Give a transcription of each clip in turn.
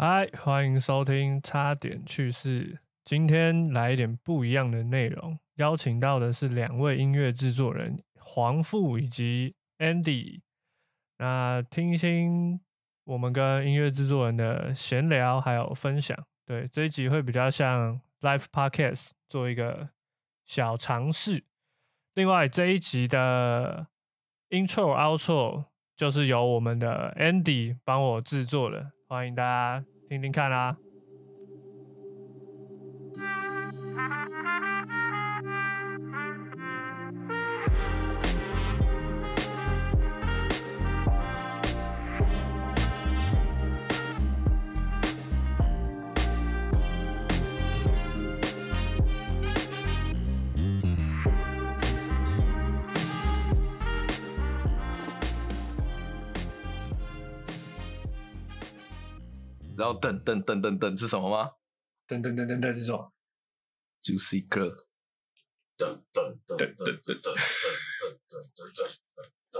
嗨，欢迎收听差点趣事。今天来一点不一样的内容，邀请到的是两位音乐制作人黄富以及 Andy。那听一听我们跟音乐制作人的闲聊还有分享。对，这一集会比较像 Live Podcast 做一个小尝试。另外这一集的 Intro、Outro 就是由我们的 Andy 帮我制作的。欢迎大家听听看啊！道等等等等等是什么吗等等等等等是什么，？Juicy Girl。噔噔噔噔噔噔噔噔噔噔噔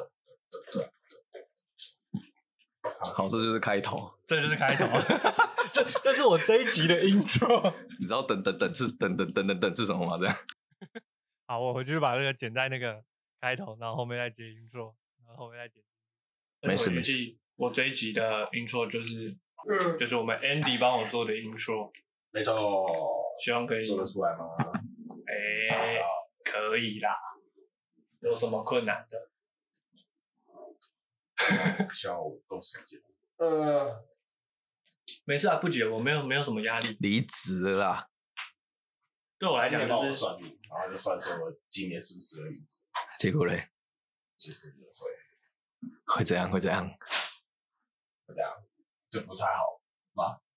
噔噔好，这就是开头。这就是开头。这这是我这一集的 intro。你知道等等等是等等等等等是什么吗？这样。好，我回去把那个剪在那个开头，然后后面再接 intro，然后后面再剪。没事没事。我这一集的 intro 就是就是我们 Andy 帮我做的 intro，没错，希望可以做得出来吗？哎、可以啦。有什么困难的？需要我够时间。呃，没事啊，不急，我没有没有什么压力。离职了啦。对我来讲就是算命，然后就算说我今年是不是合离职，结果嘞，其实也会会怎样？会怎样？会这样，就不太好。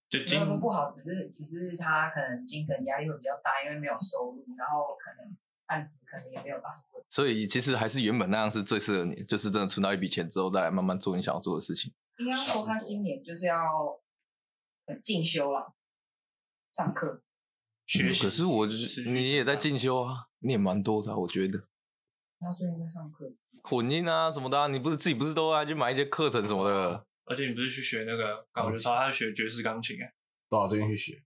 就今没有说不好，只是只是他可能精神压力会比较大，因为没有收入，然后可能案子可能也没有到位。所以其实还是原本那样是最适合你，就是真的存到一笔钱之后，再来慢慢做你想要做的事情。应该说他今年就是要呃进修了，上课。学习。可是我就是你也在进修啊，你也蛮多的啊、我觉得他最近在上课，混音啊什么的啊、你不是自己不是都爱去买一些课程什么的？而且你不是去学那个搞爵超，他是学爵士钢琴哎。不好，最近去学。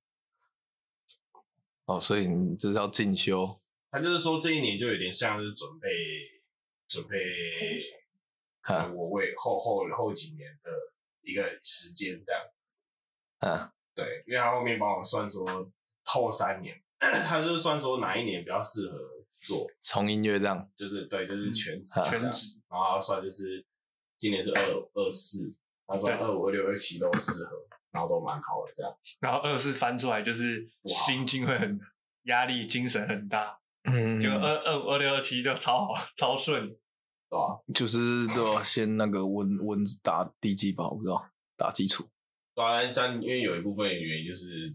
哦，所以你就是要进修。他就是说这一年就有点像是准备准备，看，我为后后后几年的一个时间这样。嗯，对，因为他后面帮我算说后三年，他就是算说哪一年比较适合做，从音乐这样，就是对，就是全职、嗯全职，然后他算就是今年是二二四，他说二五、二六、二七都适合，然后都蛮好的这样。然后二四翻出来就是心境会很压力，精神很大。嗯，就二二五二六二七就超好，超顺。对吧？就是都要先那个温温打地基吧，我不知道打基础。当然，像因为有一部分原因就是，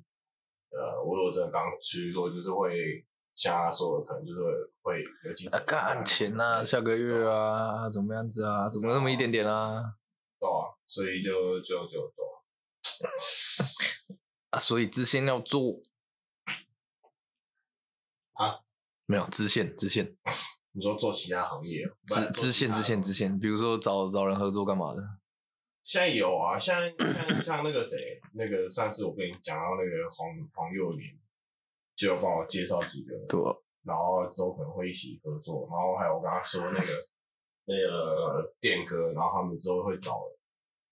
呃，我如果真的刚去做，就是会像他说的，可能就是会会有精神啊，干钱呐，下个月啊，怎么样子啊？怎么那么一点点啊？所以就就就多啊 啊，所以支线要做啊？没有支线，支线，你说做其他行业支支线，支线，支线。比如说找找人合作干嘛的？现在有啊，像像像那个谁，那个上次我跟你讲到那个黄黄幼年，就帮我介绍几个，对啊，然后之后可能会一起合作，然后还有我跟他说那个那个电哥，然后他们之后会找，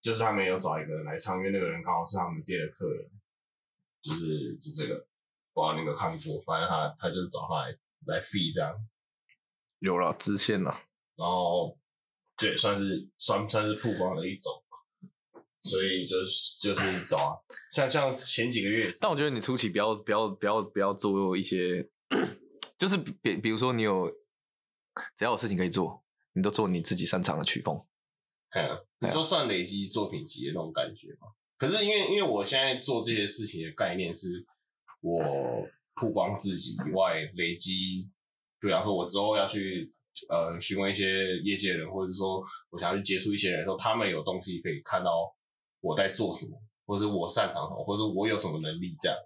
就是他们有找一个人来唱，因为那个人刚好是他们店的客人，就是就这个，不知道你有没有看过，反正他他就是找他来来 fee 这样，有了支线了。然后这也算是算算是曝光的一种，所以就是就是懂啊，像像前几个月，但我觉得你初期不要不要不要不要做一些，就是比比如说你有只要有事情可以做，你都做你自己擅长的曲风。嗯，你就算累积作品集的那种感觉嘛。可是因为因为我现在做这些事情的概念是，我曝光自己以外，累积，比方说我之后要去呃询问一些业界人，或者说我想要去接触一些人的时候，他们有东西可以看到我在做什么，或者我擅长什么，或者我有什么能力这样。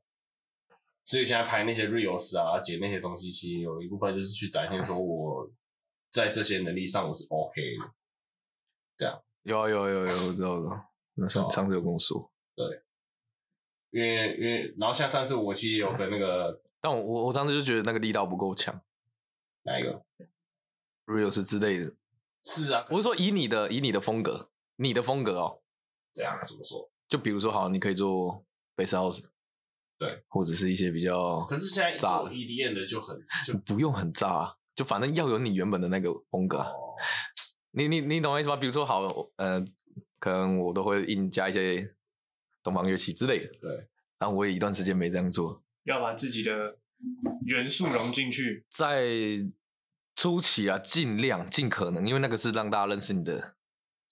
所以现在拍那些 reels 啊，剪那些东西，其实有一部分就是去展现说我在这些能力上我是 OK 的。有啊有啊有啊有啊，我知道的。那上哦上次有跟我说，对因为因为然后像上次我其实有跟那个 但我我我当时就觉得那个力道不够强哪一个，reels 之类的。是啊，我是说以你的以你的风格，你的风格哦，这样怎么说？就比如说好，你可以做 base house，对，或者是一些比较，可是现在炸做 EDM 的就很就不用很炸啊，就反正要有你原本的那个风格啊。哦，你你你懂我意思吗？比如说好，呃，可能我都会硬加一些东方乐器之类的，对，然后我也一段时间没这样做，要把自己的元素融进去。在初期啊，尽量尽可能，因为那个是让大家认识你的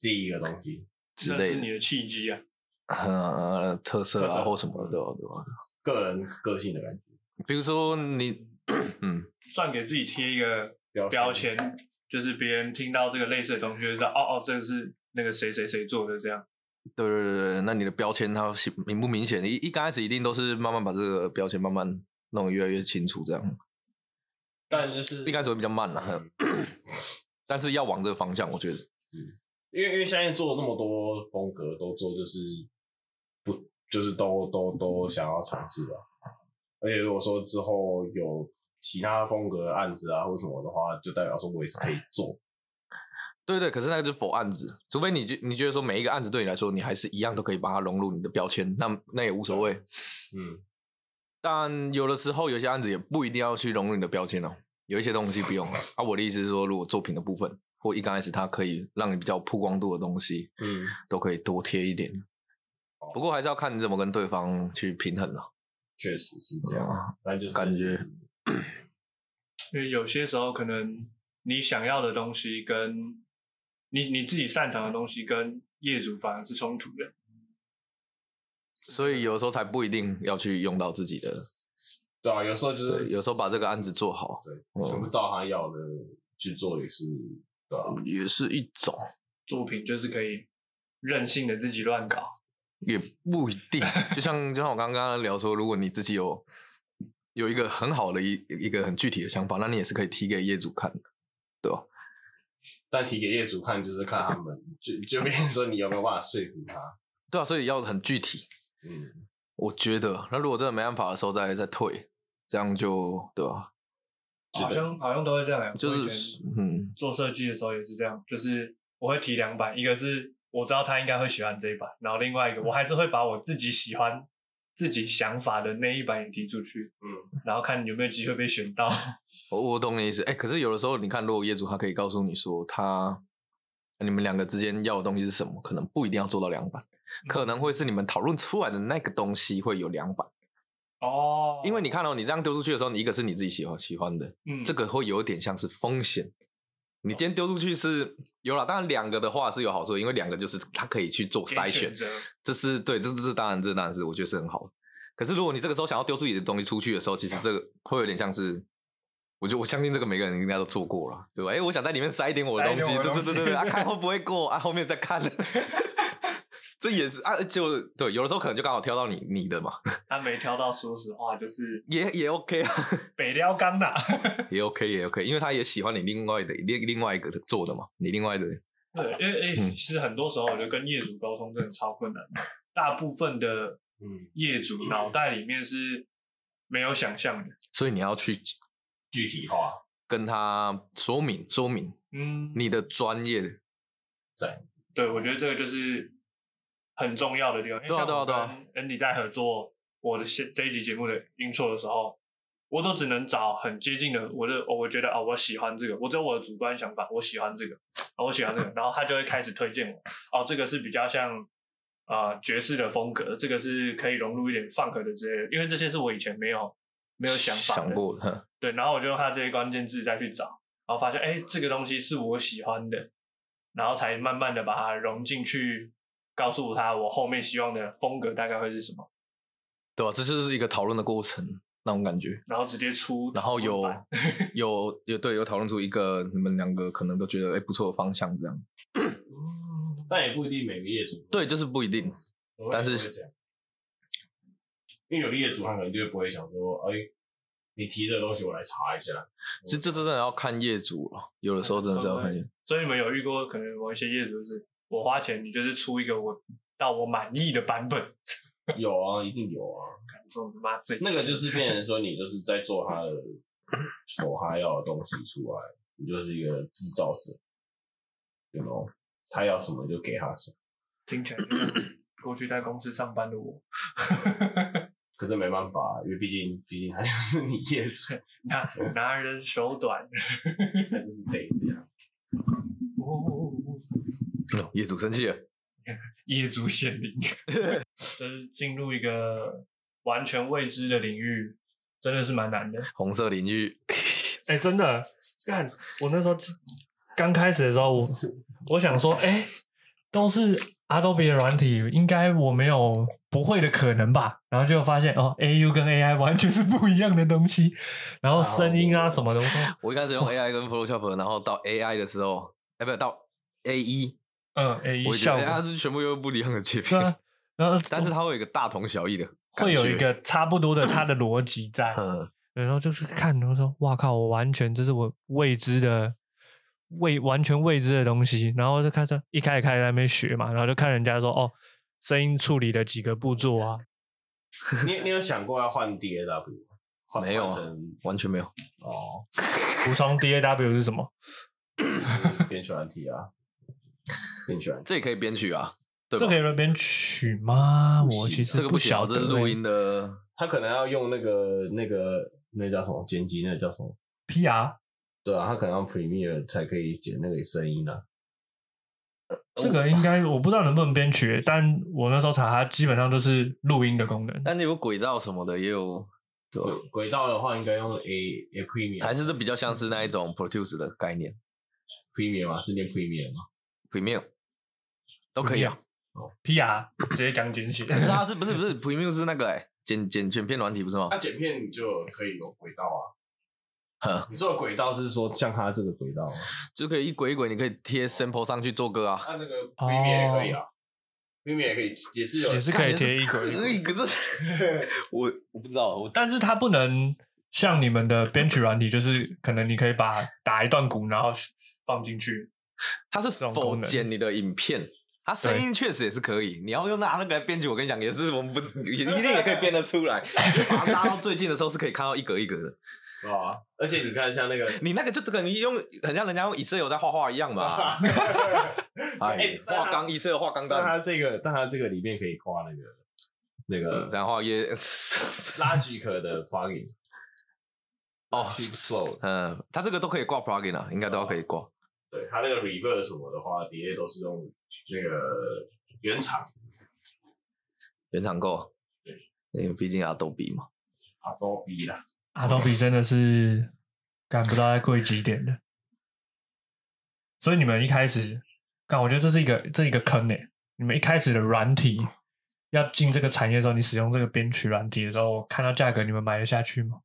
第一个东西，之类的，那是你的契机啊。呃，特色啊特色或什么的，对吧？对吧？个人个性的感觉。比如说你，嗯，算给自己贴一个标签标签，就是别人听到这个类似的东西，就知道哦哦，这个是那个谁谁谁做的这样。对对对对，那你的标签它明明不明显？一一刚开始一定都是慢慢把这个标签慢慢弄越来越清楚，这样但就是一开始会比较慢啦，但是要往这个方向，我觉得嗯因为因为现在做那么多风格都做，就是不就是都都都想要尝试吧。而且如果说之后有其他风格的案子啊或什么的话，就代表说我也是可以做。对对，可是那个是否案子，除非你觉你觉得说每一个案子对你来说，你还是一样都可以把它融入你的标签，那那也无所谓。嗯，但有的时候有些案子也不一定要去融入你的标签哦，有一些东西不用啊。我的意思是说，如果作品的部分或一刚开始它可以让你比较曝光度的东西，嗯，都可以多贴一点。不过还是要看你怎么跟对方去平衡了、确实是这样。但就是感觉 因为有些时候可能你想要的东西跟你你自己擅长的东西跟业主反而是冲突的。所以有时候才不一定要去用到自己的，对啊，有时候就，是有时候把这个案子做好，对，嗯全部照他要的去做也是对啊。也是一种，作品就是可以任性的自己乱搞。也不一定。就像就像我刚刚聊说，如果你自己有有一个很好的一一个很具体的想法，那你也是可以提给业主看的，对吧？但提给业主看，就是看他们，就就变成说你有没有办法说服他。对啊，所以要很具体。嗯，我觉得，那如果真的没办法的时候再再退，这样就对吧？好像好像都会这样欸。就是嗯，做设计的时候也是这样，就是我会提两版，一个是我知道他应该会喜欢这一版，然后另外一个我还是会把我自己喜欢、自己想法的那一版也提出去，嗯，然后看有没有机会被选到。我我懂你意思。哎、可是有的时候你看，如果业主他可以告诉你说他你们两个之间要的东西是什么，可能不一定要做到两版，可能会是你们讨论出来的那个东西会有两版。哦，因为你看哦，你这样丢出去的时候，你一个是你自己喜欢喜欢的，嗯这个会有点像是风险。你今天丢出去是有了，当然两个的话是有好处，因为两个就是它可以去做筛选选，这是对，这这这当然，这当然是我觉得是很好的。可是如果你这个时候想要丢自己的东西出去的时候，其实这个会有点像是，我就我相信这个每个人应该都做过了，对吧？哎，我想在里面塞一点我的东西，塞一点我的东西对对对对对，啊，看会不会过啊，后面再看。这也是啊，就对，有的时候可能就刚好挑到你你的嘛，他没挑到，说实话就是也也 OK 啊，北撩干呐。也 OK 也 OK，因为他也喜欢你另外的另另外一个做的嘛，你另外的对，因为其实很多时候我觉得跟业主沟通真的超困难的，大部分的嗯，业主脑袋里面是没有想象的。所以你要去具体化。跟他说明说明嗯，你的专业，在。对，我觉得这个就是很重要的地方。因为像我跟 Andy 在合作我的现这一集节目的 intro 的时候，我都只能找很接近的我的，哦我觉得啊、我喜欢这个，我只有我的主观想法，我喜欢这个，啊我喜欢这个，然后他就会开始推荐我，哦，这个是比较像啊、呃爵士的风格，这个是可以融入一点 funk 的之类的，因为这些是我以前没有没有想法想过的，对，然后我就用他这些关键字再去找，然后发现，哎，这个东西是我喜欢的，然后才慢慢的把它融进去，告诉他我后面希望的风格大概会是什么，对吧、这就是一个讨论的过程，那种感觉。然后直接出然后有 有有对有讨论出一个你们两个可能都觉得哎、不错的方向，这样但也不一定每个业主对，就是不一定。但是这样，因为有的业主他可能就不会想说，哎，你提这个东西我来查一下，其实这真的要看业主了，有的时候真的是要看业主。所以你们有遇过可能某一些业主就是我花钱，你就是出一个我到我满意的版本，有啊，一定有啊。这他妈最那个就是变成说，你就是在做他的所他要的东西出来，你就是一个制造者，有 know 他要什么就给他什么。听起来就像过去在公司上班的我，可是没办法，因为毕竟毕竟他就是你业主，拿拿人手短。他 就是得这样。哦，哦业主生气了，业主显灵，就是进入一个完全未知的领域，真的是蛮难的。红色领域，哎、真的，干！我那时候刚开始的时候，我我想说，哎、都是 Adobe 的软体，应该我没有不会的可能吧？然后就发现哦，AU 跟 AI 完全是不一样的东西，然后声音啊什么的，我我一开始用 AI 跟 Photoshop，然后到 AI 的时候，哎，不到 AE，嗯，AE 我觉得效果哎它是全部又不一样的界面对啊，，然后但是它会有一个大同小异的，会有一个差不多的它的逻辑 在，嗯，然后就是看，然后说，哇靠，我完全这是我未知的。未完全未知的东西，然后就开始一开始开始在那边学嘛，然后就看人家说哦，声音处理的几个步骤啊，你你有想过要换 DAW 吗？换没有啊完全没有。哦，补充 DAW 是什么？编曲软体啊，编曲。这也可以编曲啊，对吧？这可以那边取吗？我其实这个不晓得、小，这是录音的，他可能要用那个那个那叫什么剪辑，那个叫什么？PR，对啊，他可能要 Premiere 才可以剪那个声音啊。这个应该我不知道能不能编曲，但我那时候查，它基本上都是录音的功能。但是有轨道什么的也有，对？轨轨道的话，应该用 A A Premiere 还是这比较像是那一种 Produce 的概念 Premiere 嘛？是念 Premiere 吗？，Premium 都可以啊。PR 直接讲简写，可是它是不是不是 Premium 是那个哎剪剪剪片软体不是吗它？剪片你就可以有轨道啊。呵，你做的轨道是说像它这个轨道吗？就可以一轨一轨，你可以贴 sample 上去做歌啊。它那个 Premiere 也可以啊。Premiere 也可以，也是有，也是可以贴一轨可以，可是 我我不知道，我但是它不能像你们的编曲软体，就是可能你可以把打一段鼓，然后放进去。它是否剪你的影片，它声音确实也是可以。你要用拿那个来编辑，我跟你讲，也是我们不是也一定也可以编得出来。把它拉到最近的时候是可以看到一格一格的。啊。而且你看，像那个你那个就等于用很像人家用以色列在画画一样嘛。哎画钢以色列画钢但弹，它这个，但它这个里面可以挂那个那个然后也 Logic 的 plugin 哦嗯，它这个都可以挂 plugin 啊，应该都要可以挂。对它那个 reverb 什么的话，底下都是用那个原厂原厂购，对，因为毕竟阿斗比嘛。Adobe 啦。Adobe 真的是赶不知道在贵几点的，所以你们一开始，干我觉得这是一个这是一个坑呢。你们一开始的软体要进这个产业的时候，你使用这个编曲软体的时候，看到价格，你们买得下去吗？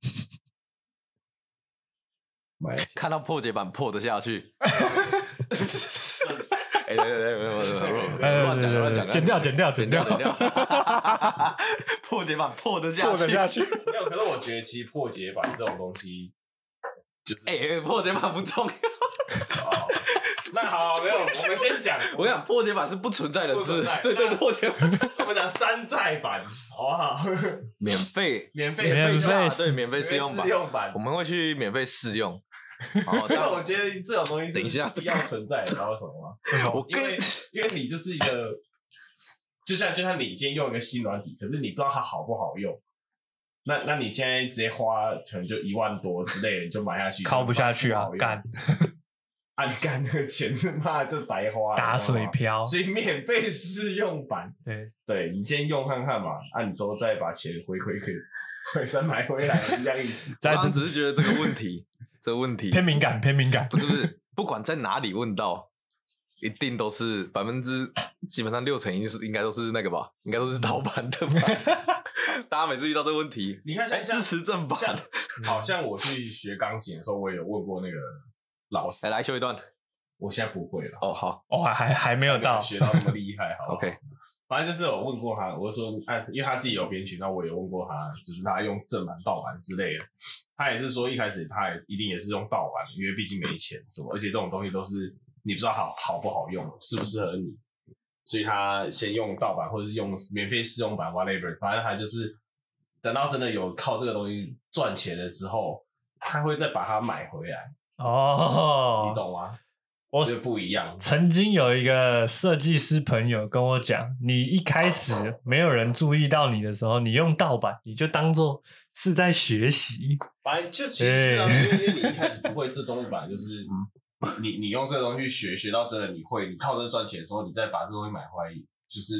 买看到破解版破得下去。哎，对对对，没有没有没有哎乱讲乱讲，剪掉剪掉剪剪掉剪掉。破解版破得下去，破得下去。没有，可是我觉得其实破解版这种东西，就是哎，破解版不重要。哦那好，没有，我们先讲，我跟你讲，破解版是不存在的字不存在。对对对，破解版 我们讲山寨版，好不好？免费免费免费试用版对免费试用版，试用版我。们会去免费试用。好，因为但我觉得这种东西是等一下必要存在的，你知道为什么吗？我跟因为因为你就是一个，就像就像你今天用一个新软体，可是你不知道它好不好用，那那你现在直接花可能就一万多之类的，你就买下去，靠不下去啊好，干啊！你干那个钱是 妈就白花了，打水漂所以免费试用版，对，对你先用看看嘛，啊，你之后再把钱回馈给，回再买回来，是这样意思。我刚刚只是觉得这个问题，这个问题偏敏感偏敏感不。是不是，不管在哪里问到，一定都是百分之基本上六成应是应该都是那个吧，应该都是盗版的吧。大家每次遇到这个问题，你看像哎支持正版，好像我去学钢琴的时候，我也有问过那个老师来，来修一段。我现在不会了，哦，好。哦，还还没有到，学到那么厉害，好，OK，反正就是我问过他，我就说，哎，因为他自己有编曲，那我也问过他，就是他用正版、盗版之类的。他也是说，一开始他也一定也是用盗版，因为毕竟没钱什么，而且这种东西都是你不知道好好不好用，适不适合你。所以他先用盗版或者是用免费试用版 whatever，反正他就是等到真的有靠这个东西赚钱了之后，他会再把它买回来，哦，你懂吗？我觉得不一样。曾经有一个设计师朋友跟我讲，你一开始没有人注意到你的时候，你用盗版，你就当做是在学习。反正就其实啊，因为你一开始不会 这东西，本来就是你你用这个东西学，学到真的你会，你靠这赚钱的时候，你再把这东西买回来，就是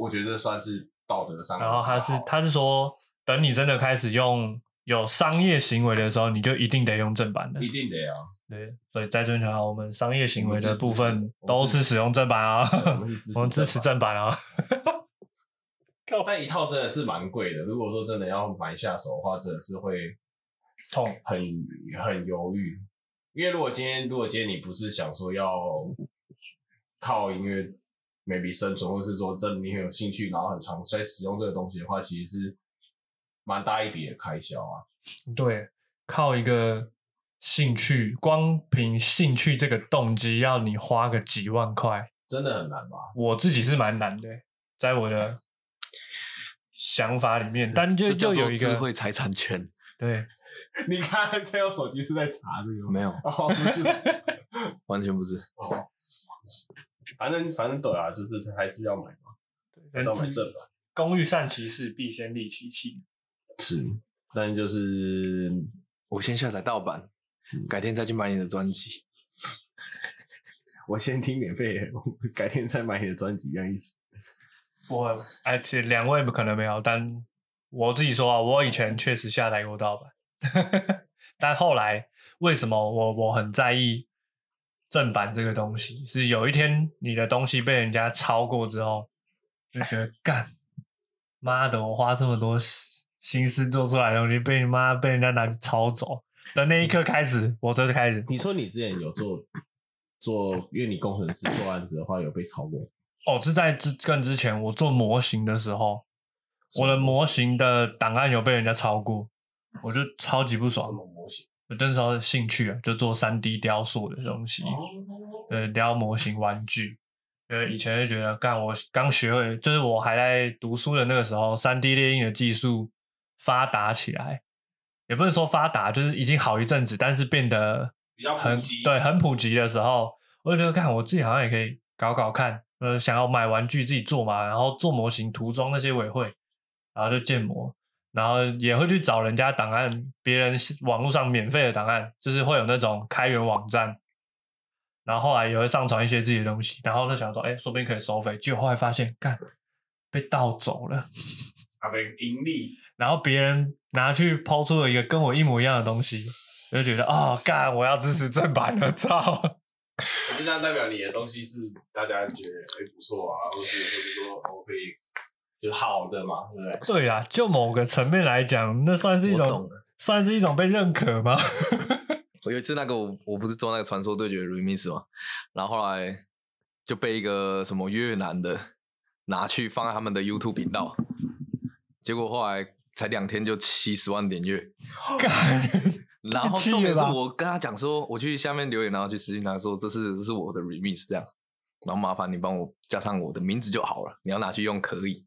我觉得这算是道德上。然后他是他是说，等你真的开始用有商业行为的时候，你就一定得用正版的。一定得啊。对，所以在这边讲，我们商业行为的部分都是使用正版啊，我们是支持 我们支持正版啊。但一套真的是蛮贵的，如果说真的要买下手的话，真的是会痛，很很犹豫。因为如果今天如果今天你不是想说要靠音乐 maybe 生存，或是说真的你很有兴趣，然后很常在使用这个东西的话，其实是蛮大一笔的开销啊。对，靠一个兴趣，光凭兴趣这个动机，要你花个几万块，真的很难吧？我自己是蛮难的，在我的想法里面，但就这就有一个智慧财产权，对，你看这用手机是在查这个吗？没有，哦，不是，完全不是。哦，反正反正对啊，就是还是要买嘛，还是要买正版。工欲善其事，必先利其器。是，但就是我先下载盗版，改天再去买你的专辑。我先听免费的，改天再买你的专辑，一样意思。我而且两位可能没有，但我自己说啊，我以前确实下载过盗版，但后来为什么我我很在意正版这个东西？是有一天你的东西被人家抄过之后，就觉得干妈的，我花这么多心思做出来的东西，被你妈被人家拿去抄走的那一刻开始，我这就开始你说你之前有做做，因为你工程师做案子的话，有被超过？哦，是在之更之前，我做模型的时候，我的模型的档案有被人家抄过，我就超级不爽什。么模型？我那时候的兴趣啊，就做三 D 雕塑的东西，对，雕模型玩具。呃，以前就觉得，干我刚学会，就是我还在读书的那个时候，三 D 列印的技术发达起来，也不能说发达，就是已经好一阵子，但是变得比较很普及对，很普及的时候，我就觉得，看我自己好像也可以搞搞看，呃，想要买玩具自己做嘛，然后做模型、涂装那些我也会，然后就建模，然后也会去找人家档案，别人网络上免费的档案，就是会有那种开源网站，然后后来也会上传一些自己的东西，然后就想说，哎，说不定可以收费，结果后来发现，干被盗走了，他 被盈利，然后别人拿去抛出了一个跟我一模一样的东西，我就觉得，哦，干，我要支持正版了，操！就这样代表你的东西是大家觉得哎不错啊，或是或是说我可以就是好的嘛，对不对？对啊，就某个层面来讲，那算是一种算是一种被认可吗？我有一次那个我我不是做那个传说对决的 remix 嘛，然后后来就被一个什么越南的拿去放在他们的 YouTube 频道，结果后来才两天就七十万点阅，干，然后重点是我跟他讲说，我去下面留言，然后去私信他说这是这是我的 remix 这样，然后麻烦你帮我加上我的名字就好了，你要拿去用可以。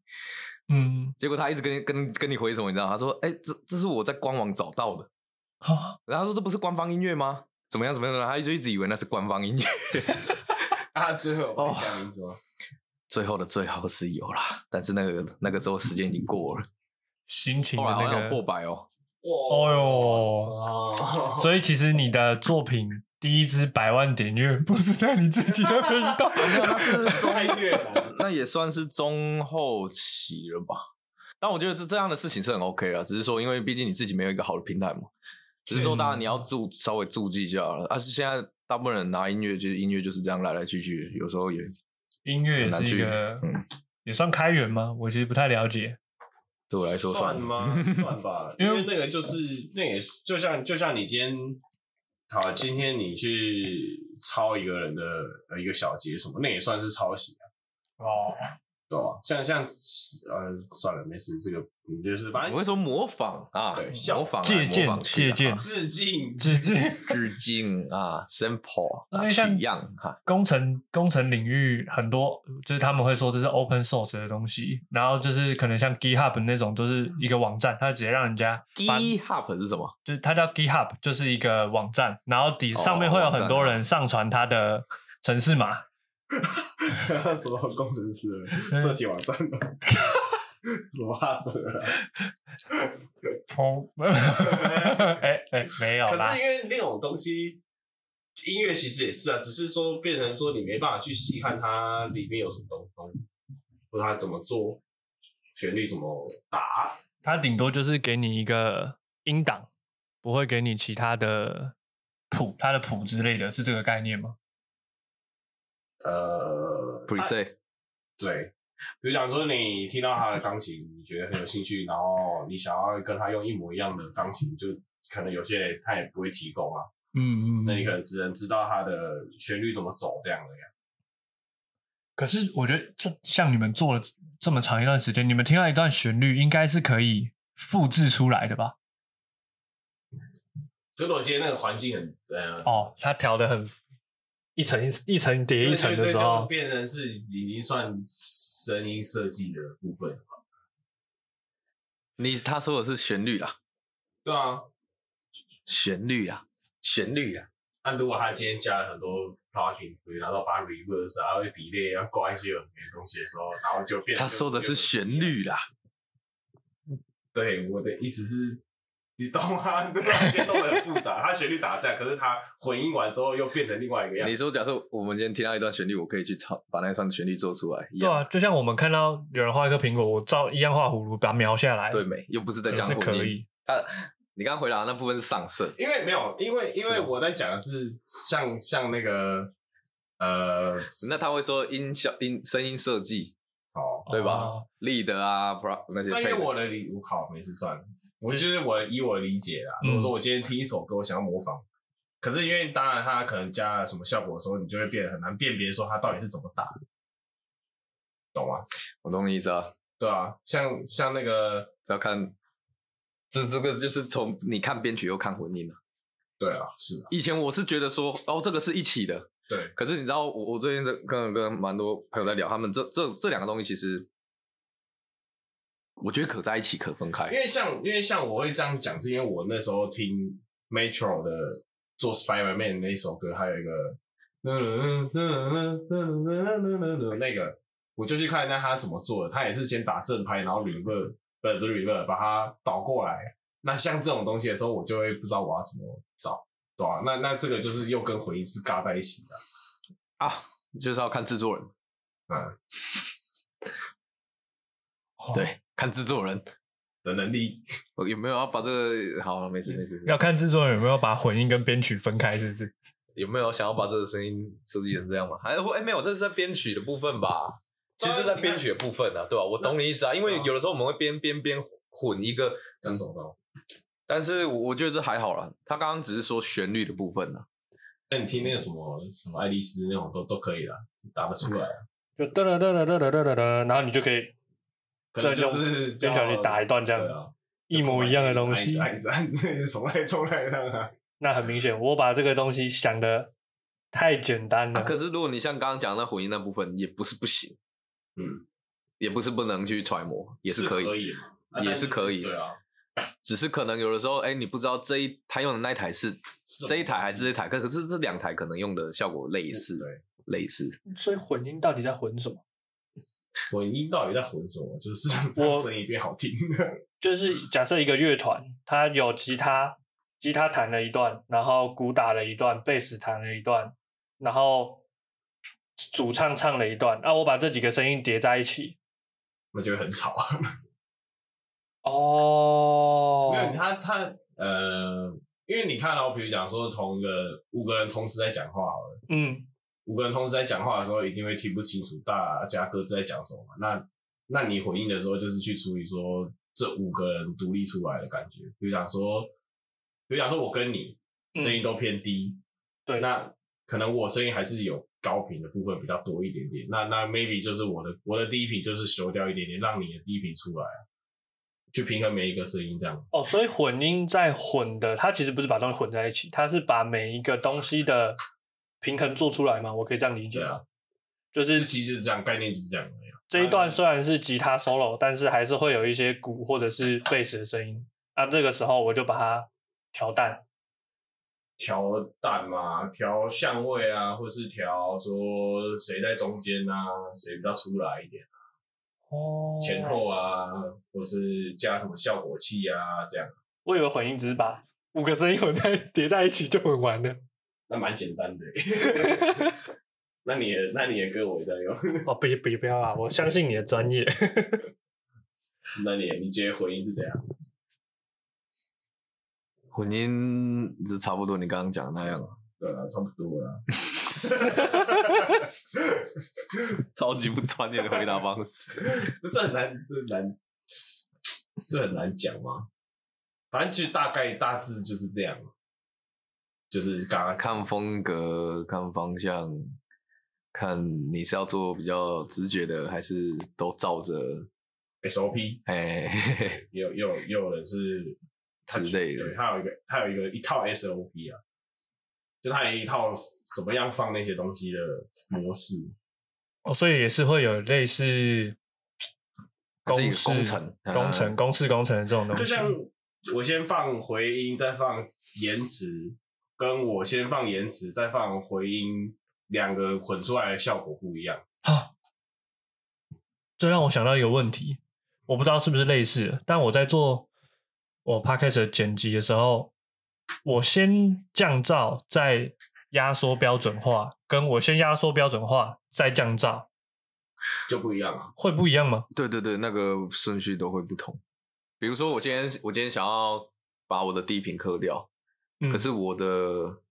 嗯，结果他一直跟你跟跟你回什么，你知道？他说：“哎、这这是我在官网找到的。啊，”然后他说：“这不是官方音乐吗？怎么样怎么样？”他就一直以为那是官方音乐。啊，最后有哦没讲名字吗？最后的最后是有啦，但是那个那个时候时间已经过了，心情的那个，破百哦。哦哟，哦，所以其实你的作品第一支百万点阅不是在你自己的频道，太越南，那也算是中后期了吧。但我觉得这这样的事情是很 OK 啊，只是说因为毕竟你自己没有一个好的平台嘛，只是说当然你要注稍微注记一下了。而、是现在大部分人拿音乐，就是音乐就是这样来来去去，有时候也音乐也是一个，嗯，也算开源吗？我其实不太了解。对我来说算算吗？算吧，因为因为那个就是那也是就像就像你今天。好，今天你去抄一个人的呃一个小节什么，那也算是抄袭啊。哦，对吧？像像呃，算了，没事，这个嗯就是反正我会说模仿啊，对模仿啊借鉴借鉴致敬，致敬。致敬啊 Simple，取样哈。工程工程领域很多，就是他们会说这是 open source 的东西，然后就是可能像 GitHub 那种，都是一个网站，它直接让人家把 GitHub 是什么？就是它叫 GitHub，就是一个网站，然后底哦上面会有很多人上传他的程式码，什么工程师设计网站的，什么哈的啊？砰，哎哎没有啦可是，因为那种东西，音乐其实也是啊，只是说变成说你没办法去细看它里面有什么东东，或者它怎么做，旋律怎么打。它顶多就是给你一个音档，不会给你其他的谱，它的谱之类的，是这个概念吗？呃 preset 对，比如讲说你听到他的钢琴，你觉得很有兴趣，然后你想要跟他用一模一样的钢琴，就可能有些他也不会提供啊，嗯嗯那你可能只能知道他的旋律怎么走这样的呀。可是我觉得这像你们做了这么长一段时间，你们听到一段旋律，应该是可以复制出来的吧？所以我觉得那个环境很呃，哦，他调的很一层一层叠一层的时候，变成是已经算声音设计的部分了吧。你他说的是旋律啦，对啊，旋律啊，旋律啊，那如果他今天加了很多 plugin，比如然后把它 reverse 啊，会 delay 要挂一些有的没的东西的时候，然后就变他说的是旋律啦，对，我的意思是，你懂吗？突然间弄得很复杂，它旋律打在，可是它混音完之后又变成另外一个样子。你说，假设我们今天听到一段旋律，我可以去抄把那段旋律做出来，一对啊，就像我们看到有人画一个苹果，我照一样画葫芦，把它描下来，对美？又不是在也是讲混音可以。他，你刚刚回答的那部分是上色，因为没有，因为因为我在讲的是像像那个呃，那他会说音效、音声音设计，哦，对吧哦？lead 啊，pro 那些但因为的。我的理，我靠，没事算了。我就是我以我的理解啦。嗯如果说我今天听一首歌，我想要模仿，可是因为当然它可能加了什么效果的时候，你就会变得很难辨别说它到底是怎么打的，懂吗？我懂你意思啊，对啊，像像那个，要看这这个就是从你看编曲又看混音了。对啊，是啊，以前我是觉得说，哦，这个是一起的，对，可是你知道，我我最近在跟跟蛮多朋友在聊，他们这这这两个东西其实，我觉得可在一起，可分开因。为像因为像我会这样讲，是因为我那时候听 Metro 的做 Spider Man 那一首歌，还有一个那个，我就去看那他怎么做的。他也是先打正拍，然后 reverb 不是不是 reverb，把它倒过来。那像这种东西的时候，我就会不知道我要怎么找，对吧、那那这个就是又跟回音是嘎在一起的。啊，就是要看制作人，嗯，哦对，看制作人的能力，我有没有要把这个好了，没事没事，要看制作人有没有把混音跟编曲分开，是不是？有没有想要把这个声音设计成这样吗？还是会哎没有，这是在编曲的部分吧？其实在编曲的部分啊，对吧、我懂你意思啊，因为有的时候我们会边编边混一个，叫什么？但是我我觉得这还好啦。他刚刚只是说旋律的部分啊，那你听那个什么什么爱丽丝那种都都可以啦，打得出来啊。就噔噔噔噔噔噔噔噔，然后你就可以可能就是编曲去打一段这样一模一样的东西。按一直按一直按，重 来重来这样啊。那很明显，我把这个东西想的太简单了。啊可是如果你像刚刚讲的那混音那部分，也不是不行，嗯，也不是不能去揣摩，也是可以，可以，啊也是可以对啊，只是可能有的时候，哎，你不知道这一他用的那一台是是这一台还是这一台，可可是这两台可能用的效果类似，对，类似。所以混音到底在混什么？混音到底在混什么？就是我声音变好听的。就是假设一个乐团，它有吉他，吉他弹了一段，然后鼓打了一段，贝斯弹了一段，然后主唱唱了一段，那、我把这几个声音叠在一起，那就会很吵。哦，没有他他呃，因为你看到，比如讲说同一个五个人同时在讲话好了，嗯，五个人同时在讲话的时候，一定会听不清楚大家各自在讲什么嘛。那那你混音的时候，就是去处理说这五个人独立出来的感觉。比如讲说，比如讲说我跟你声音都偏低，对那可能我声音还是有高频的部分比较多一点点，那那 maybe 就是我的我的低频就是修掉一点点，让你的低频出来，去平衡每一个声音这样。哦，所以混音在混的，它其实不是把东西混在一起，它是把每一个东西的平衡做出来吗？我可以这样理解啊，就是其实就是这样，概念就是这样的呀。这一段虽然是吉他 solo，但是还是会有一些鼓或者是贝斯的声音。那这个时候我就把它调淡。调淡嘛，调相位啊，或是调说谁在中间啊，谁比较出来一点啊，哦前后啊，或是加什么效果器啊，这样，我以为混音只是把五个声音混在叠在一起就很完了。那蛮简单的 欸。那你的那你的歌我也在用，哦，不不不要啊！我相信你的专业。那你你觉得婚姻是怎样？婚姻是差不多你刚刚讲的那样，对啊，差不多啦。超级不专业的回答方式。这很难，这很难，这很难讲吗？反正就大概大致就是这样，就是刚刚看风格、看方向、看你是要做比较直觉的，还是都照着 SOP，哎嘿嘿嘿 也有也有也有人是之类的对，他有一个他有一个一套 SOP 啊，就他有一套怎么样放那些东西的模式。哦，所以也是会有类似它是一个式工程工程、嗯公式工程这种东西。就像我先放回音，再放延迟，跟我先放延迟，再放回音，两个混出来的效果不一样。啊，这让我想到一个问题，我不知道是不是类似的，但我在做我 podcast 的剪辑的时候，我先降噪，再压缩标准化，跟我先压缩标准化再降噪，就不一样啊。会不一样吗？对对对，那个顺序都会不同。比如说，我今天我今天想要把我的低频克掉，嗯可是我的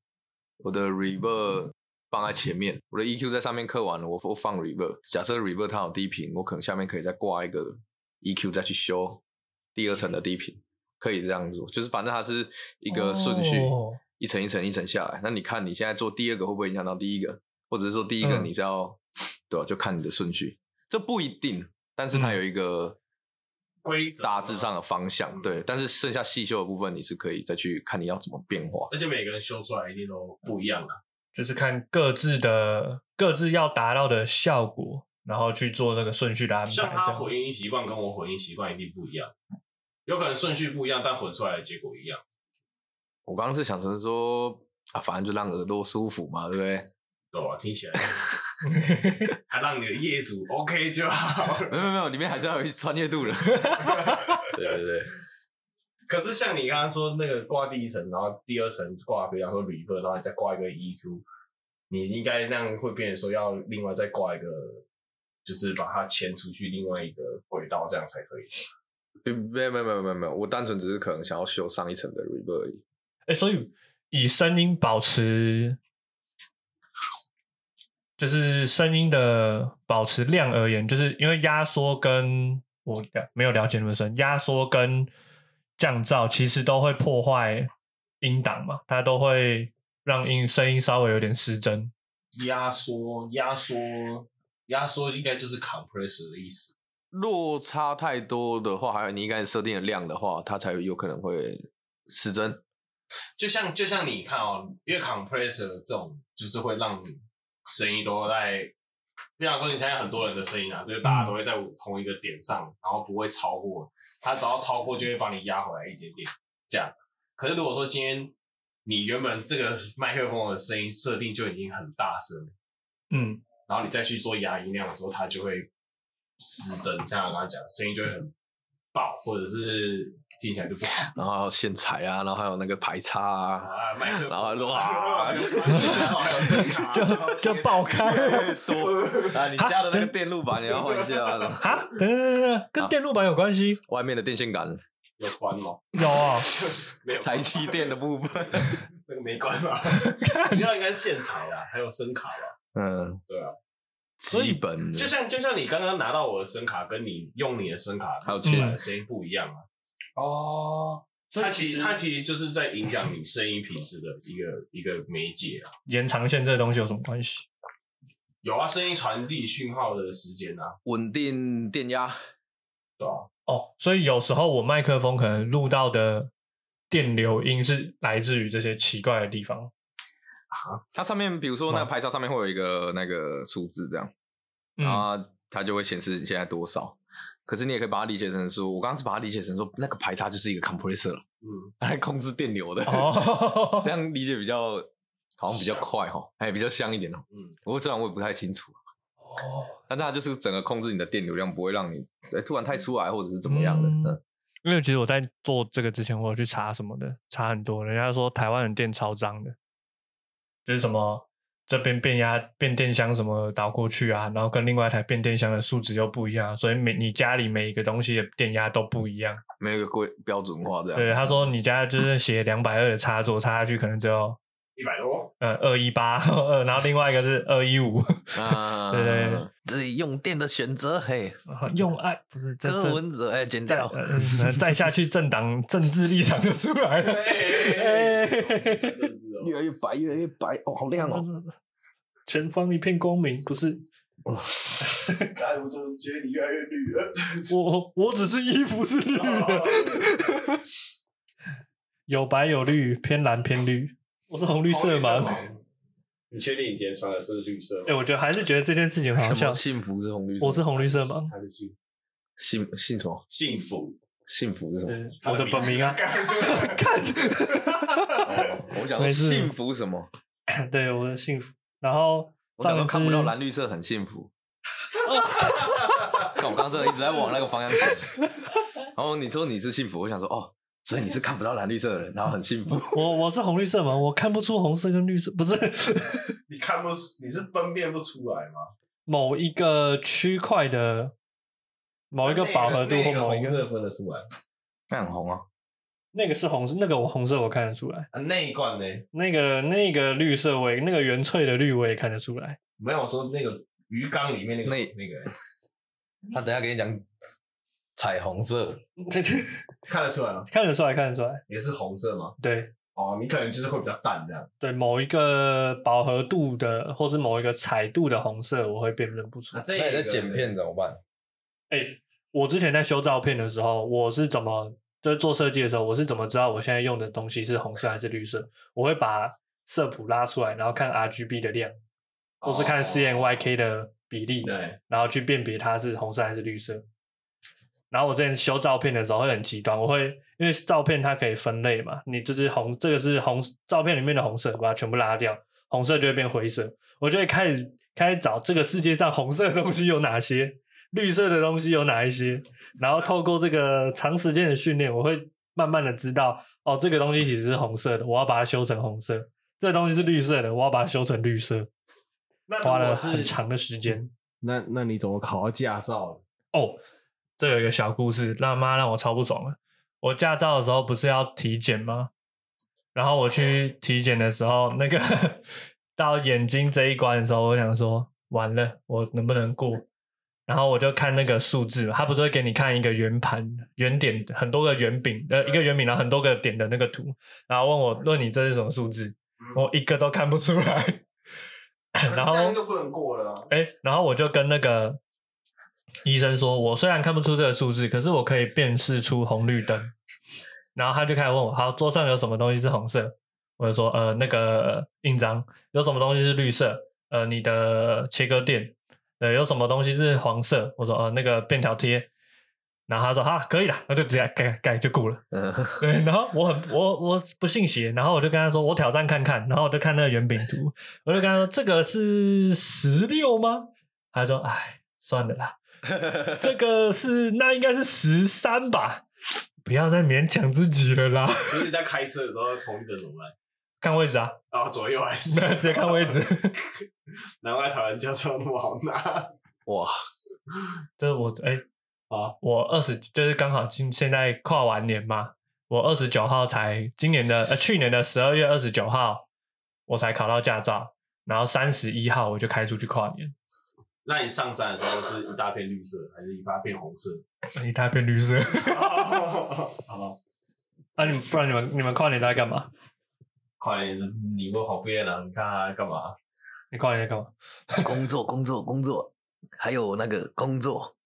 我的 reverb 放在前面，我的 EQ 在上面刻完了，我我放 reverb。假设 reverb 它有低频，我可能下面可以再挂一个 EQ 再去修第二层的低频，可以这样做。就是反正它是一个顺序，哦一层一层一层下来。那你看你现在做第二个会不会影响到第一个，或者是说第一个嗯你是要、对吧、就看你的顺序，这不一定，但是它嗯有一个。规则大致上的方向，嗯对，但是剩下细修的部分，你是可以再去看你要怎么变化。而且每个人修出来一定都不一样啊。就是看各自的各自要达到的效果，然后去做那个顺序的安排。像他混音习惯跟我混音习惯一定不一样，有可能顺序不一样，但混出来的结果一样。我刚刚是想成说啊，反正就让耳朵舒服嘛，对不对？对啊？听起来 还让你的业主 OK 就好。没有没有里面还是要有一些专业度的。对对对，可是像你刚刚说那个挂第一层，然后第二层挂比方说 reverb，然后你再挂一个 EQ，你应该那样会变成说要另外再挂一个，就是把它牵出去另外一个轨道，这样才可以。没有没有没有没有没有，我单纯只是可能想要修上一层的 reverb 而已。哎、所以以声音保持，就是声音的保持量而言，就是因为压缩跟我了没有了解那么深，压缩跟降噪其实都会破坏音档嘛，它都会让音声音稍微有点失真。压缩，压缩，压缩应该就是 compressor 的意思。落差太多的话，还有你一开始设定的量的话，它才有可能会失真。就像就像你看哦，因为 compressor 这种就是会让声音都在，比方说你现在很多人的声音啊，就是大家都会在同一个点上，然后不会超过，他只要超过就会帮你压回来一点点，这样。可是如果说今天你原本这个麦克风的声音设定就已经很大声，嗯，然后你再去做压音量的时候，它就会失真，像我刚刚讲，声音就会很爆，或者是听起来就不好。然后还有线材啊，然后还有那个排插啊，啊，然后就哇就就爆开。多啊！你家的那个电路板也要换一下啊，啊，等等等等，跟电路板有关系？外面的电线杆，有关吗？有啊，没有台积电的部分。那个没关吧？主要应该是线材啦，还有声卡吧？嗯，对啊，基本的就像就像你刚刚拿到我的声卡，跟你用你的声卡还有出来的声音不一样啊。哦，它其实它其实就是在影响你声音品质的一个一个媒介啊。延长线这个东西有什么关系？有啊，声音传递讯号的时间啊，稳定电压，对啊，哦，所以有时候我麦克风可能录到的电流音是来自于这些奇怪的地方。啊它上面比如说那个牌照上面会有一个那个数字这样，嗯然后它就会显示你现在多少。可是你也可以把它理解成说，我刚刚是把它理解成说，那个排插就是一个 compressor 了，嗯，来控制电流的。哦 这样理解比较好像比较快哈，哎，比较香一点哦。嗯，不过虽然我也不太清楚，哦，但是它就是整个控制你的电流量，不会让你哎突然太出来或者是怎么样的。嗯嗯，因为其实我在做这个之前，我有去查什么的，查很多。人家说台湾的电超脏的，就是什么这边变压变电箱什么导过去啊，然后跟另外一台变电箱的数值又不一样，所以每你家里每一个东西的电压都不一样。没有一个规标准化的。对，他说你家就是写两百二的插座插下去，可能只有一百多，呃二一八 二，然后另外一个是二一五。啊，对对对自己用电的选择，嘿，用爱不是这柯这文哲哎，剪掉。再下去政党政治立场就出来了。哎政治哦，越来越白，越来越白，哦，好亮哦！前方一片光明，不是哎我怎么觉得你越来越绿了？我我我只是衣服是绿的，有白有绿，偏蓝偏绿。我是红绿色盲。你确定你今天穿的是绿色吗？哎、我觉得还是觉得这件事情很好笑什么。幸福是红绿色？我是红绿色吗？还是幸幸幸什么？幸福，幸福是什么？对，我的本名啊。看我讲说没事幸福什么？对，我的幸福。然后我讲上一次说看不到蓝绿色很幸福。看我刚刚真的一直在往那个方向想。然后你说你是幸福，我想说哦，所以你是看不到蓝绿色的人，然后很幸福。我我是红绿色嘛，我看不出红色跟绿色，不是 你看不出，你是分辨不出来吗？某一个区块的某一个饱和度那个或某一红色个分得出来那很红啊，那个是红色，那个我红色我看得出来。啊？那一罐呢？那个那个绿色我也那个原萃的绿我也看得出来。没有我说那个鱼缸里面那个那那个他等下给你讲彩虹色，看得出来吗？看得出来，看得出来。也是红色吗？对哦，你可能就是会比较淡这样。对，某一个饱和度的，或是某一个彩度的红色，我会辨认不出。这那你在剪片怎么办？哎、我之前在修照片的时候，我是怎么就是做设计的时候，我是怎么知道我现在用的东西是红色还是绿色？我会把色谱拉出来，然后看 RGB 的量，或是看哦 CMYK 的比例，对，然后去辨别它是红色还是绿色。然后我之前修照片的时候会很极端，我会因为照片它可以分类嘛，你就是红，这个是红照片里面的红色，把它全部拉掉，红色就会变灰色。我就会开始开始找这个世界上红色的东西有哪些，绿色的东西有哪一些，然后透过这个长时间的训练，我会慢慢的知道，哦，这个东西其实是红色的，我要把它修成红色；这个东西是绿色的，我要把它修成绿色，那花了很长的时间。那那你怎么考到驾照？哦，这有一个小故事，让妈让我超不爽了。我驾照的时候不是要体检吗？然后我去体检的时候，那个 到眼睛这一关的时候，我想说完了，我能不能过？然后我就看那个数字，他不是会给你看一个圆盘、圆点，很多个圆饼，呃，一个圆饼，然后很多个点的那个图，然后问我问你这是什么数字，我一个都看不出来。然后就不能过了啊。哎，然后我就跟那个医生说，我虽然看不出这个数字，可是我可以辨识出红绿灯。然后他就开始问我，好，桌上有什么东西是红色？我就说，呃，那个印章有什么东西是绿色？呃，你的切割垫，呃，有什么东西是黄色？我说，呃，那个便条贴。然后他说，好，可以了，那就直接改改就过了。嗯，对，然后我很我我不信邪，然后我就跟他说我挑战看看，然后我就看那个圆饼图，我就跟他说这个是十六吗？他说哎算了啦，这个是那应该是十三吧，不要再勉强自己了啦，就是你在开车的时候红绿灯怎么办？看位置啊，啊，左右还是？直接看位置。难怪台湾驾照那么好拿。哇，这我哎啊，我二十就是刚好今现在跨完年嘛，我二十九号才今年的呃去年的十二月二十九号我才考到驾照，然后三十一号我就开出去跨年，那你上山的时候是一大片绿色，还是一大片红色？一大片绿色。好，啊，啊，你们不然你们你们跨年在干嘛？跨年，你不好边了，你看他干嘛？你跨年在干嘛？工作工作工作，还有那个工作，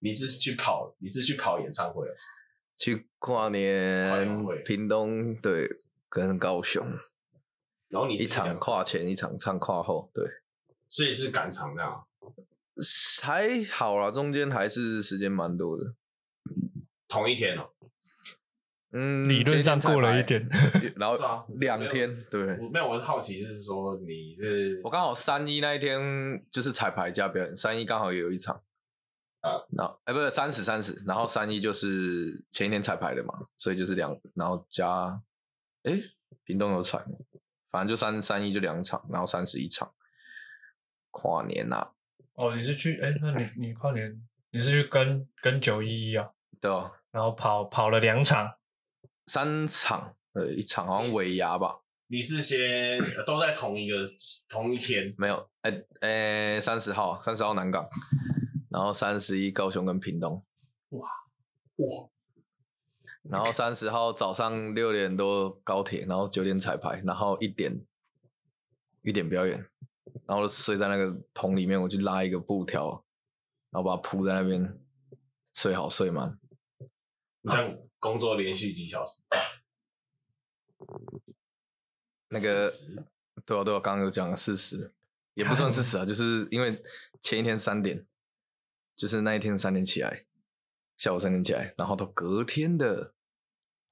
你是去跑，你是去跑演唱会哦？去跨跨年年会屏东对，跟高雄然后你一场跨前一场唱跨后，对，所以是赶场那样，还好啦，中间还是时间蛮多的。同一天哦。嗯，理论上过了一天，然后 两天，对我没有，我是好奇，就是说你是我刚好三一那一天就是彩排加表演，三一刚好也有一场啊，然后哎不是三十三十，然后三一就是前一天彩排的嘛，所以就是两，然后加哎屏东有彩，反正就三三一就两场，然后三十一场，跨年呐、啊，哦，你是去哎，那你 你跨年你是去跟跟九一一啊，对啊，然后跑跑了两场，三场，呃一场好像尾牙吧，你是先呃都在同一个同一天，没有，哎哎三十号三十号南港，然后三十一高雄跟屏东。哇哇，然后三十号早上六点多高铁，然后九点彩排，然后一点一点表演，然后就睡在那个桶里面，我去拉一个布条，然后把它铺在那边，睡好睡满。你这样工作连续几小时？那个对啊对啊，刚刚有讲了事实，也不算事实啊，就是因为前一天三点，就是那一天三点起来，下午三点起来，然后到隔天的，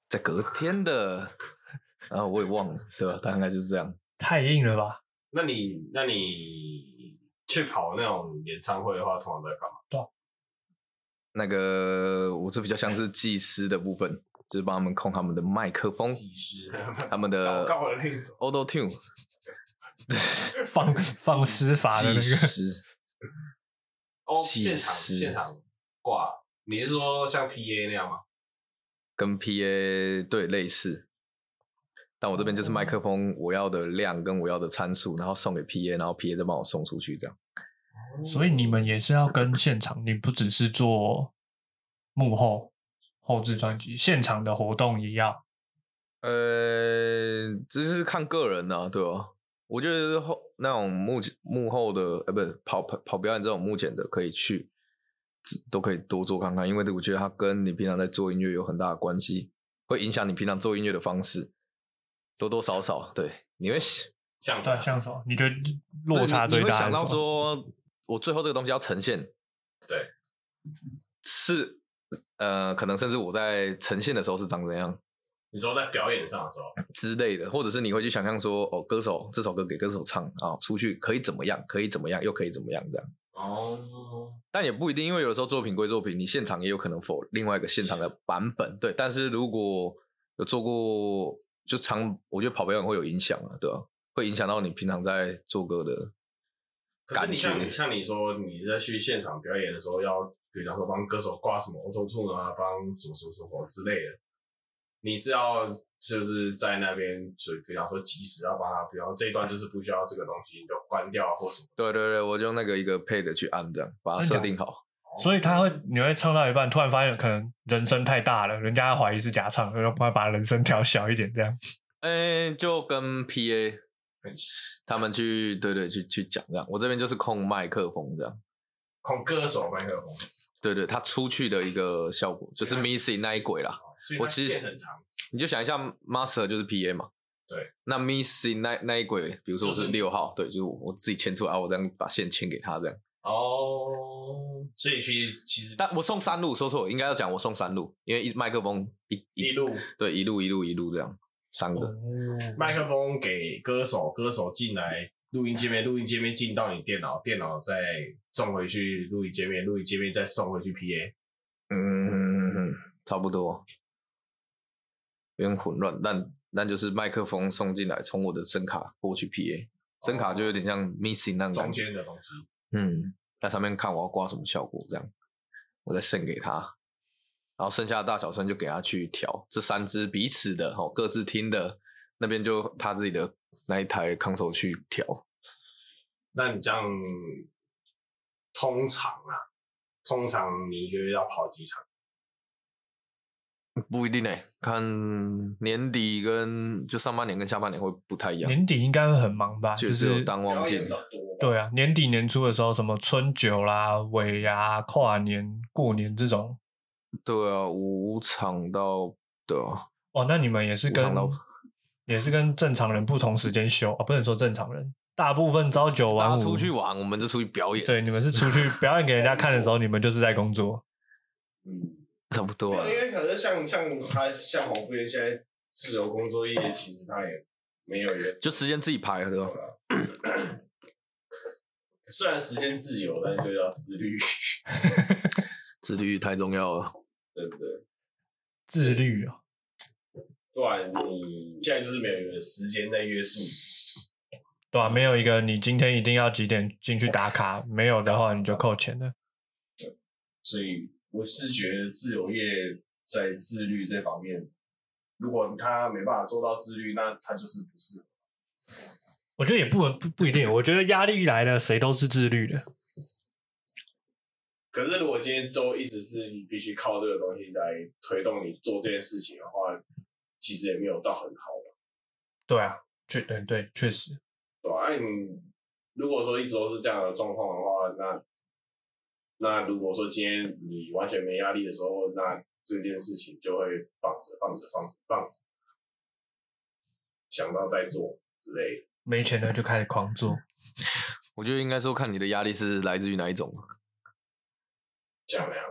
在隔天的，然后我也忘了，对吧？大概就是这样。太硬了吧？那你那你去跑那种演唱会的话，通常都在干嘛？那个我这比较像是技师的部分，就是帮他们控他们的麦克风，技师，他们的 祷告的那种 Auto Tune 放放施法的那个，技师，哦，现场现场挂。你是说像 PA 那样吗？跟 PA 对类似，但我这边就是麦克风我要的量跟我要的参数，然后送给 PA，然后 PA 再帮我送出去，这样。所以你们也是要跟现场，你不只是做幕后后置专辑，现场的活动也要。呃，这是看个人呐、对吧、我觉得后那种幕幕后的，呃，不是跑跑跑表演这种幕前的，可以去，只都可以多做看看，因为我觉得它跟你平常在做音乐有很大的关系，会影响你平常做音乐的方式，多多少少，对，你会想对，像什么？你觉得落差最大你会想到？说，我最后这个东西要呈现，对，是呃，可能甚至我在呈现的时候是长怎样。你说在表演上的时候，之类的，或者是你会去想象说，哦，歌手这首歌给歌手唱啊，出去可以怎么样，可以怎么样，又可以怎么样这样，哦，但也不一定，因为有的时候作品归作品，你现场也有可能否另外一个现场的版本，对。但是如果有做过，就常我觉得跑表演会有影响啊，对吧、会影响到你平常在做歌的感觉你像。像你说你在去现场表演的时候，要比方说帮歌手挂什么 Auto Tune 啊，帮什么什么什么之类的，你是要就是在那边就比方说及时要把它，比方说这一段就是不需要这个东西，你就关掉或什么。对对对，我就用那个一个 pad 去按这样，把它设定好。所以他会，你会唱到一半，突然发现可能人声太大了，人家怀疑是假唱，然后把把人声调小一点，这样。嗯，就跟 PA 他们去，对对，去去讲这样。我这边就是控麦克风这样。控歌手麦克风，对对，他出去的一个效果就是所以它 missing 那一轨啦。所以它我其很长，你就想一下，master 就是 PA 嘛。对。那 missing 那那一轨，比如说是六号，对，就是我我自己牵出来，啊我这样把线牵给他这样。哦，所以其实其实但我送三路，说错，应该要讲我送三路，因为一麦克风一一路对一路一路一路这样三个。哦麦克风给歌手，歌手进来录音界面，录音界面进到你电脑，电脑再送回去录音界面，录音界面再送回去 PA。嗯嗯嗯嗯，差不多，有点混乱，但但就是麦克风送进来，从我的声卡过去 PA，声卡就有点像 missing 那种中。间的东西，嗯，在上面看我要挂什么效果，这样我再剩给他，然后剩下的大小声就给他去调。这三支彼此的哦，各自听的那边就他自己的那一台 console 去调。那你这样通常啊，通常你一个月要跑几场？不一定诶，看年底跟就上半年跟下半年会不太一样，年底应该会很忙吧？就就是有当旺季。对啊，年底年初的时候，什么春酒啦、尾牙、跨年、过年这种，对啊，五场到对啊，哦，那你们也是跟也是跟正常人不同时间休啊，不能说正常人，大部分朝九晚五出去玩，我们就出去表演，，对，你们是出去表演给人家看的时候，你们就是在工作。嗯，差不多啊因。为可是像像他像黄富源现在自由工作业，其实他也没有一个就时间自己排，对吧？虽然时间自由，但是就要自律，自律太重要了。对不对？自律啊，不然你现在就是没有一个时间在约束你。对吧、没有一个你今天一定要几点进去打卡，没有的话你就扣钱的。所以我是觉得自由业在自律这方面，如果他没办法做到自律，那他就是不适合。我觉得也不不不一定，我觉得压力一来了，谁都是自律的。可是如果今天都一直是你必须靠这个东西来推动你做这件事情的话，其实也没有到很好吧，对啊，确对对，确实。对啊、你如果说一直都是这样的状况的话，那那如果说今天你完全没压力的时候，那这件事情就会放着放着放着放着，想到再做之类的。没钱了就开始狂做。我觉得应该说看你的压力是来自于哪一种。像那样，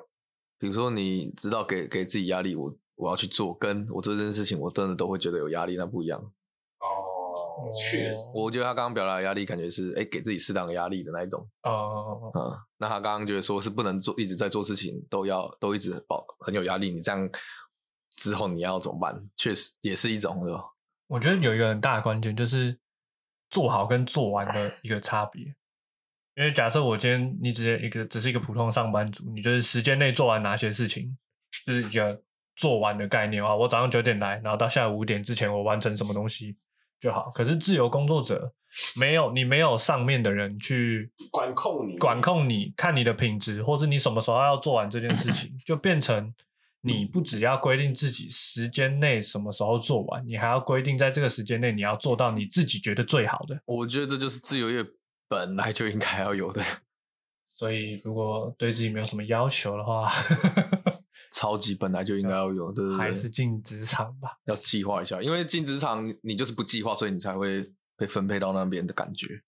比如说你知道给给自己压力，我我要去做，跟我做这件事情，我真的都会觉得有压力，那不一样。哦，确实，我觉得他刚刚表达的压力，感觉是哎、给自己适当的压力的那一种。哦、嗯，那他刚刚觉得说是不能做，一直在做事情，都要都一直保很有压力，你这样之后你要怎么办？确实也是一种？我觉得有一个很大的关键就是做好跟做完的一个差别。因为假设我今天你只是一个只是一个普通的上班族，你就是时间内做完哪些事情，就是一个做完的概念啊。我早上九点来，然后到下午五点之前我完成什么东西就好。可是自由工作者没有你没有上面的人去管控你，管控你看你的品质，或是你什么时候要做完这件事情，就变成你不只要规定自己时间内什么时候做完，你还要规定在这个时间内你要做到你自己觉得最好的。我觉得这就是自由业本来就应该要有的，所以如果对自己没有什么要求的话，超级本来就应该要有，对对对，还是进职场吧。要计划一下，因为进职场你就是不计划，所以你才会被分配到那边的感觉。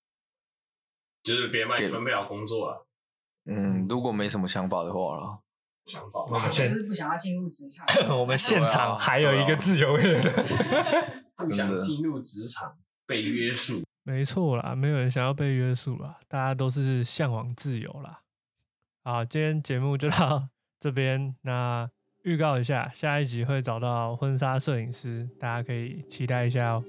就是别人帮你分配好工作啊，嗯，如果没什么想法的话啦，想法。我们就现是不想要进入职场。我们现对场啊还有一个自由业的，不想进入职场，被约束。没错啦，没有人想要被约束啦，大家都是向往自由啦。好，今天节目就到 这边。那预告一下，下一集会找到婚纱摄影师，大家可以期待一下哦。